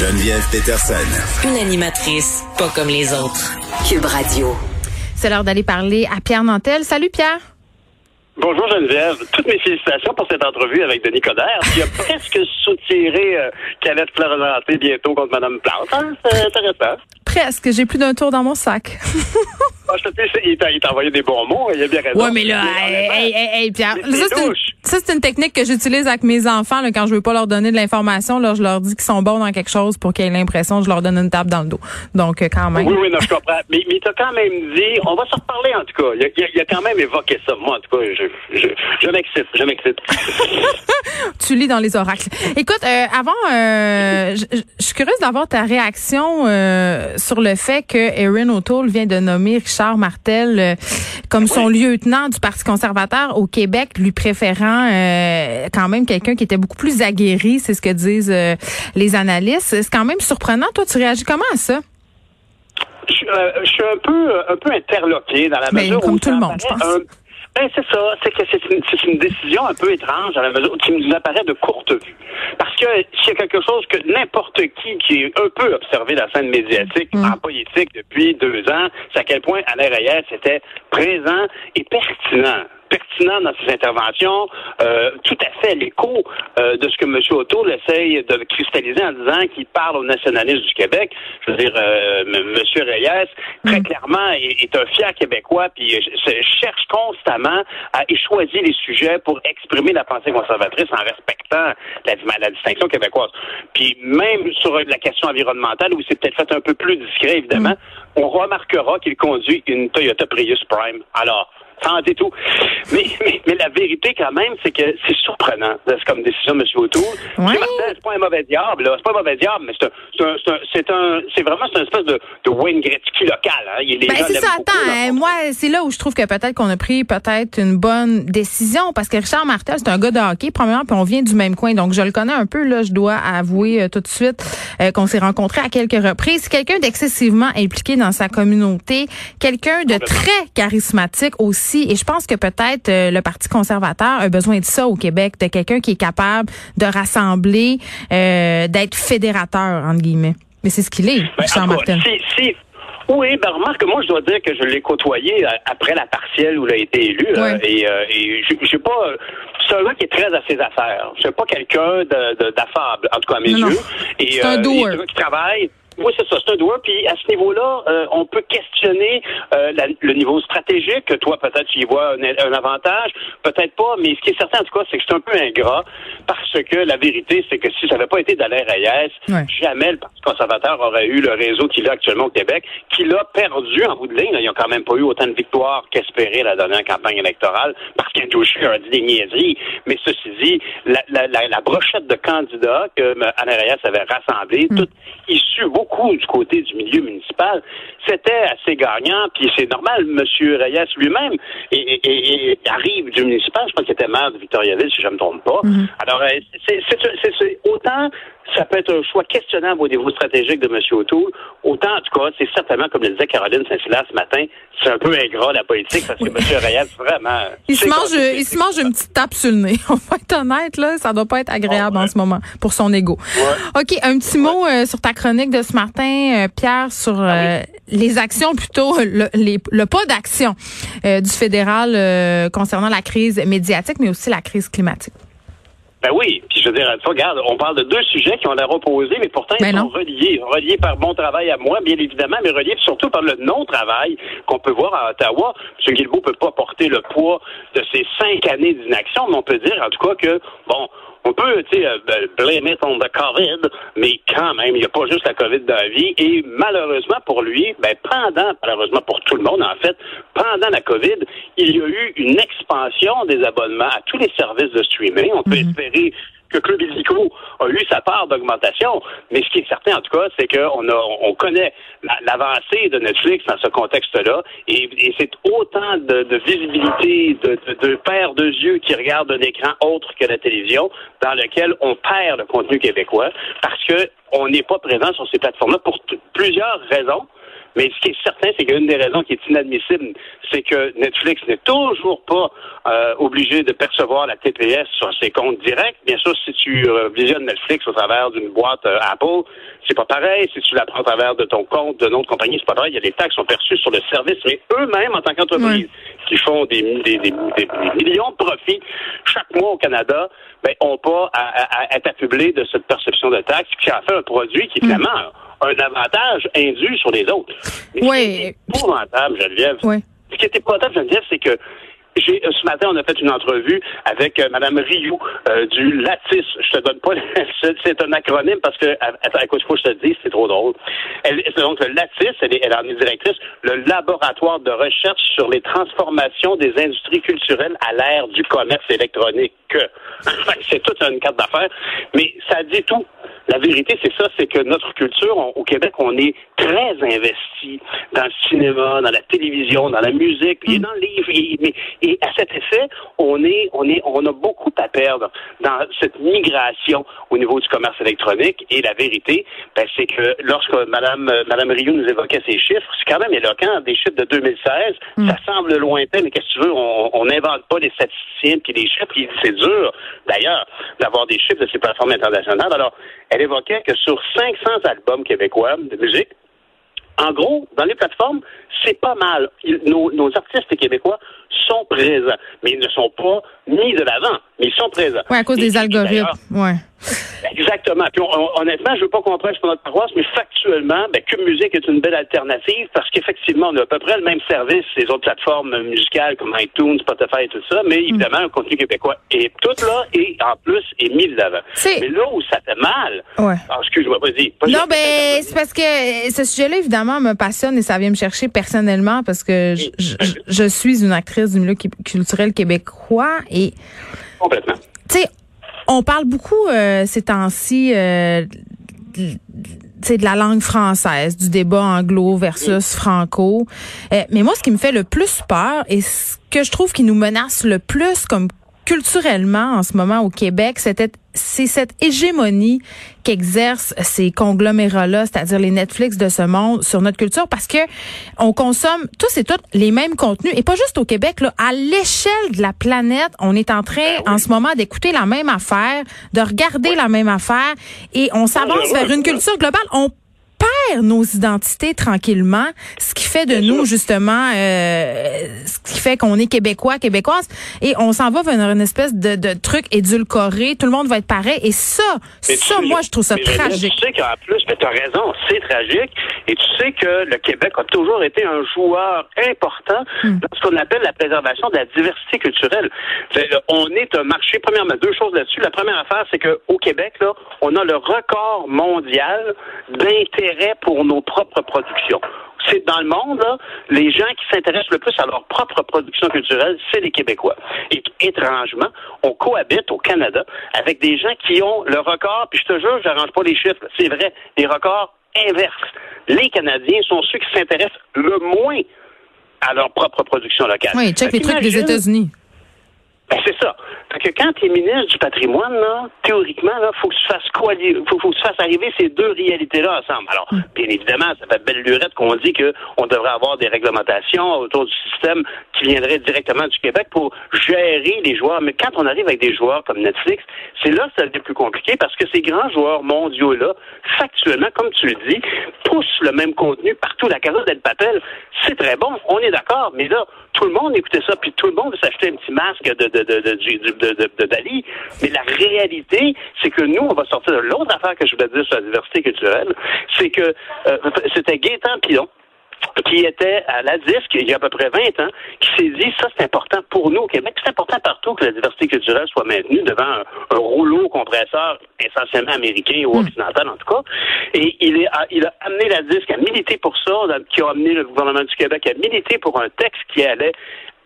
Geneviève Peterson. Une animatrice pas comme les autres. Cube Radio. C'est l'heure d'aller parler à Pierre Nantel. Salut Pierre. Bonjour Geneviève. Toutes mes félicitations pour cette entrevue avec Denis Coderre, qui a presque soutiré euh, Calette Florentée bientôt contre Mme Plante. Hein? C'est intéressant. Presque. J'ai plus d'un tour dans mon sac. Il t'a il t'a envoyé des bons mots, il a bien raison. ouais, mais là, hey, hey, hey, Pierre. Ça, c'est une, douche. ça, c'est une technique que j'utilise avec mes enfants là, quand je veux pas leur donner de l'information. Là, je leur dis qu'ils sont bons dans quelque chose pour qu'ils aient l'impression que je leur donne une tape dans le dos. Donc, euh, quand même. Oui, oui, non, je comprends. Mais, mais t'as quand même dit, on va se reparler en tout cas. Il a, il quand même évoqué ça. Moi, en tout cas, je, je, je m'excite, je m'excite. Tu lis dans les oracles. Écoute, euh, avant, euh, je suis curieuse d'avoir ta réaction euh, sur le fait que Erin O'Toole vient de nommer Richard Martel euh, comme son lieutenant du Parti conservateur au Québec, lui préférant euh, quand même quelqu'un qui était beaucoup plus aguerri, c'est ce que disent euh, les analystes. C'est quand même surprenant. Toi, tu réagis comment à ça? je, suis, je suis un peu, un peu interloqué dans la Ben, mesure comme où tout le monde, je pense. un- ben, c'est ça, c'est que c'est une, c'est une décision un peu étrange dans la mesure qui nous apparaît de courte vue. Parce que a quelque chose que n'importe qui qui est un peu observé la scène médiatique Mm. en politique depuis deux ans, c'est à quel point Alain Reyes était présent et pertinent pertinent dans ses interventions, euh, tout à fait l'écho euh, de ce que M. O'Toole essaye de cristalliser en disant qu'il parle aux nationalistes du Québec. Je veux dire, euh, M. Reyes, très clairement, est, est un fier Québécois, puis se cherche constamment à et choisir les sujets pour exprimer la pensée conservatrice en respectant la, la distinction québécoise. Puis même sur la question environnementale, où c'est peut-être fait un peu plus discret, évidemment, on remarquera qu'il conduit une Toyota Prius Prime. Alors, tout. Mais, mais, mais la vérité, quand même, c'est que c'est surprenant, c'est comme décision de M. O'Toole. Martin, c'est pas un mauvais diable, là. C'est pas un mauvais diable, mais c'est un, c'est un, c'est vraiment, c'est une espèce de, de Wayne Gretzky local, hein. Il, les Ben c'est ça, beaucoup, attends, hein, moi, c'est là où je trouve que peut-être qu'on a pris peut-être une bonne décision parce que Richard Martel, c'est un gars de hockey, premièrement, puis on vient du même coin, donc je le connais un peu, là, je dois avouer euh, tout de suite euh, qu'on s'est rencontrés à quelques reprises. Quelqu'un d'excessivement impliqué dans sa communauté, quelqu'un de très charismatique aussi, et je pense que peut-être euh, le Parti conservateur a besoin de ça au Québec, de quelqu'un qui est capable de rassembler, euh, d'être fédérateur, entre guillemets. Mais c'est ce qu'il est, Ben, si, si- oui, ben remarque, moi je dois dire que je l'ai côtoyé euh, après la partielle où il a été élu. euh, et euh, et je je sais pas. C'est un gars qui est très à ses affaires. C'est pas quelqu'un d'affable, en tout cas à mes Non, non. yeux. Et, C'est un euh, doer. un gars qui travaille. Oui, c'est ça, c'est un doigt. Puis à ce niveau-là, euh, on peut questionner euh, la- le niveau stratégique. que Toi, peut-être, tu y vois un, un avantage, peut-être pas. Mais ce qui est certain, en tout cas, c'est que c'est un peu ingrat parce que la vérité, c'est que si ça n'avait pas été d'Alain Reyes, Ouais. jamais le Parti conservateur aurait eu le réseau qu'il a actuellement au Québec, qu'il a perdu en bout de ligne. Ils n'ont quand même pas eu autant de victoires qu'espéré la dernière campagne électorale parce qu'un douche a dit des niaiseries. Mais ceci dit, la, la, la, la brochette de candidats que. Alain Reyes avait rassemblée, toutes issues beaucoup du côté du milieu municipal, c'était assez gagnant. Puis c'est normal, M. Reyes lui-même et, et- et- arrive du municipal. Je pense qu'il était maire de Victoriaville, si je ne me trompe pas. Alors, euh, c'est- autant ça peut être un choix questionnable au niveau stratégique de M. O'Toole, autant, en tout cas, c'est certainement, comme le disait Caroline Saint-Hilaire ce matin, c'est un peu ingrat, la politique, parce que M. Reyes, vraiment... Il se mange, il se mange une petite tape sur le nez. On va être honnête, là. Ça doit pas être agréable ouais. en ce moment pour son ego. Ouais. OK, un petit mot euh, sur ta chronique de ce matin, euh, Pierre, sur Ah euh, les actions plutôt, le, les- le pas d'action euh, du fédéral euh, concernant la crise médiatique, mais aussi la crise climatique. Ben oui, puis je veux dire, regarde, on parle de deux sujets qui ont l'air opposés, mais pourtant Ben ils non. sont reliés. Reliés par mon travail à moi, bien évidemment, mais reliés surtout par le non-travail qu'on peut voir à Ottawa. M. Guilbeault peut pas porter le poids de ces cinq années d'inaction, mais on peut dire en tout cas que, bon, on peut, tu sais, it on the COVID, mais quand même, il n'y a pas juste la COVID dans la vie. Et malheureusement pour lui, ben, pendant, malheureusement pour tout le monde, en fait, pendant la COVID, il y a eu une expansion des abonnements à tous les services de streaming. On peut espérer que Club Illico a eu sa part d'augmentation. Mais ce qui est certain, en tout cas, c'est qu'on a, on connaît l'avancée de Netflix dans ce contexte-là. Et, c'est autant de, visibilité, de, de, de paires de yeux qui regardent un écran autre que la télévision, dans lequel on perd le contenu québécois parce que on n'est pas présent sur ces plateformes-là pour plusieurs raisons. Mais ce qui est certain, c'est qu'une des raisons qui est inadmissible, c'est que Netflix n'est toujours pas euh, obligé de percevoir la TPS sur ses comptes directs. Bien sûr, si tu euh, visionnes Netflix au travers d'une boîte euh, Apple, c'est pas pareil. Si tu la prends au travers de ton compte de notre compagnie, c'est pas pareil. Il y a des taxes qui sont perçues sur le service, mais eux-mêmes, en tant qu'entreprise, qui font des, des, des, millions de profits chaque mois au Canada, ben, ont pas à, à, être affublés de cette perception de taxes, qui a fait un produit qui, est mm un avantage indu sur les autres. Mais oui. Ce qui est épouvantable, Geneviève, oui. ce qui est épouvantable, Geneviève, c'est que j'ai, euh, ce matin, on a fait une entrevue avec euh, Mme Rioux euh, du LATIS. Je te donne pas, c'est un acronyme parce que, à, quoi il faut que je te dise, c'est trop drôle. Elle, c'est donc le LATIS, elle, est, elle en est directrice, le laboratoire de recherche sur les transformations des industries culturelles à l'ère du commerce électronique. c'est toute une carte d'affaires, mais ça dit tout. La vérité, c'est ça, c'est que notre culture, au Québec, on est très investi dans le cinéma, dans la télévision, dans la musique, et dans le livre. Et, à cet effet, on est, on est, on a beaucoup à perdre dans cette migration au niveau du commerce électronique. Et la vérité, ben, c'est que lorsque Madame, Madame Rio nous évoquait ces chiffres, c'est quand même éloquent, des chiffres de 2016. Mm. Ça semble lointain, mais qu'est-ce que tu veux, on n'invente pas des statistiques et des chiffres. C'est dur, d'ailleurs, d'avoir des chiffres de ces plateformes internationales. Alors, elle évoquait que sur 500 albums québécois de musique, en gros, dans les plateformes, c'est pas mal. nos, nos, artistes québécois sont présents, mais ils ne sont pas mis de l'avant, mais ils sont présents. Oui, à cause des algorithmes. Ouais. Exactement. Puis honnêtement, je veux pas qu'on prêche pour notre paroisse, mais factuellement, ben, Cube Musique est une belle alternative parce qu'effectivement, on a à peu près le même service, les autres plateformes musicales comme iTunes, Spotify et tout ça, mais évidemment, le contenu québécois est tout là et en plus est mis de l'avant. Mais là où ça fait mal, ouais. Ah, excuse-moi, vas-y. non, ben, c'est parce que ce sujet-là, évidemment, me passionne et ça vient me chercher personnellement parce que je, je suis une actrice du milieu culturel québécois et complètement. Tu sais, on parle beaucoup euh, ces temps-ci euh, de la langue française, du débat anglo versus franco. Euh, mais moi, ce qui me fait le plus peur et ce que je trouve qui nous menace le plus comme culturellement en ce moment au Québec, c'était c'est cette hégémonie qu'exercent ces conglomérats-là, c'est-à-dire les Netflix de ce monde sur notre culture, parce que on consomme tous et toutes les mêmes contenus, et pas juste au Québec, là, à l'échelle de la planète, on est en train en ce moment d'écouter la même affaire, de regarder la même affaire, et on s'avance vers une culture globale. On perd nos identités tranquillement, ce qui fait de nous justement, euh, ce qui fait qu'on est québécois, québécoises, et on s'en va vers une espèce de, de, truc édulcoré. Tout le monde va être pareil, et ça, ça, moi, je trouve ça tragique. Tu sais qu'en plus, mais as raison, c'est tragique, et tu sais que le Québec a toujours été un joueur important hmm. dans ce qu'on appelle la préservation de la diversité culturelle. On est un marché. Premièrement, deux choses là-dessus. La première affaire, c'est qu'au Québec, là, on a le record mondial d'intérêt pour nos propres productions. C'est dans le monde, les gens qui s'intéressent le plus à leur propre production culturelle, c'est les Québécois. Et étrangement, on cohabite au Canada avec des gens qui ont le record, puis je te jure, j'arrange pas les chiffres, c'est vrai, des records inverses. Les Canadiens sont ceux qui s'intéressent le moins à leur propre production locale. Oui, check les trucs des États-Unis. Ben, c'est ça. Fait que quand tu es ministre du patrimoine, là, théoriquement, là, faut que tu fasses quoi, faut, faut que tu fasses arriver ces deux réalités-là ensemble. Alors, mm. bien évidemment, ça fait belle lurette qu'on dit qu'on devrait avoir des réglementations autour du système qui viendraient directement du Québec pour gérer les joueurs. Mais quand on arrive avec des joueurs comme Netflix, c'est là que ça devient plus compliqué parce que ces grands joueurs mondiaux-là, factuellement, comme tu le dis, poussent le même contenu partout. La carotte d'El Papel, c'est très bon, on est d'accord, mais là, tout le monde écoutait ça, puis tout le monde veut s'acheter un petit masque de, de, de, de, de, Dali. Mais la réalité, c'est que nous, on va sortir de l'autre affaire que je voulais dire sur la diversité culturelle, c'est que euh, c'était Gaétan Pilon qui était à la disque il y a à peu près 20 ans, qui s'est dit ça c'est important pour nous au Québec, c'est important partout que la diversité culturelle soit maintenue devant un, rouleau compresseur essentiellement américain ou hmm. occidental en tout cas. Et il, est, il a amené la disque à militer pour ça, qui a amené le gouvernement du Québec à militer pour un texte qui allait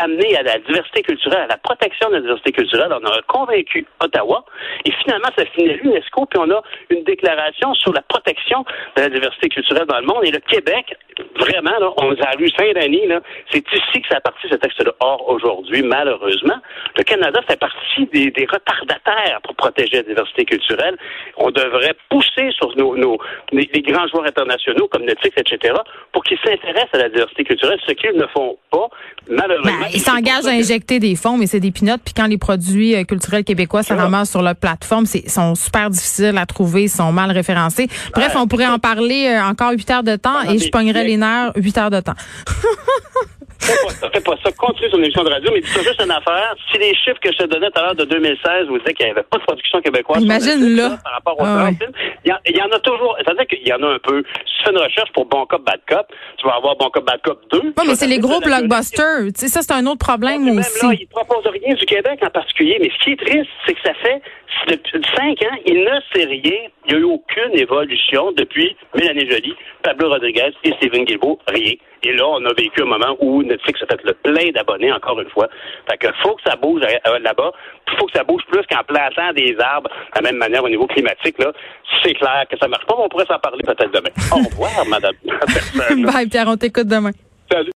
amener à la diversité culturelle, à la protection de la diversité culturelle. On a convaincu Ottawa. Et finalement, ça finit à l'UNESCO, puis on a une déclaration sur la protection de la diversité culturelle dans le monde. Et le Québec, vraiment, là, on a lu Saint-Denis, c'est ici que ça a parti ce texte-là. Or, aujourd'hui, malheureusement, le Canada fait partie des, retardataires pour protéger la diversité culturelle. On devrait pousser sur nos, les grands joueurs internationaux comme Netflix, etc., pour qu'ils s'intéressent à la diversité culturelle, ce qu'ils ne font pas, malheureusement. Ils s'engagent à injecter des fonds, mais c'est des pinottes. Puis quand les produits euh, culturels québécois se ramassent sur leur plateforme, c'est sont super difficiles à trouver, sont mal référencés. Bref, on pourrait en parler euh, encore huit heures de temps et je pognerais les nerfs huit heures de temps. Fais pas ça, fais pas ça. Continue ton émission de radio, mais dis-toi juste une affaire. Si les chiffres que je te donnais tout à l'heure de 2016 vous disaient qu'il n'y avait pas de production québécoise Imagine là. par rapport aux Ah ouais. il y, en- il y en a toujours. C'est-à-dire qu'il y en a un peu. Si tu fais une recherche pour Bon Cop, Bad Cop, tu vas avoir Bon Cop, Bad Cop 2. Oui, mais c'est les gros blockbusters. Tu sais, ça, c'est un autre problème Même aussi. là, ils ne proposent rien du Québec en particulier. Mais ce qui est triste, c'est que ça fait depuis cinq ans, il ne sait rien. Il n'y a eu aucune évolution depuis Mélanie Joly, Pablo Rodriguez et Steven Guilbeault. Rien. Et là, on a vécu un moment où Netflix a fait le plein d'abonnés, encore une fois. Fait que faut que ça bouge euh, là-bas. Il faut que ça bouge plus qu'en plantant des arbres de la même manière au niveau climatique. Là, c'est clair que ça marche pas, on pourrait s'en parler peut-être demain. Au revoir, madame. Bye, Pierre, on t'écoute demain. Salut.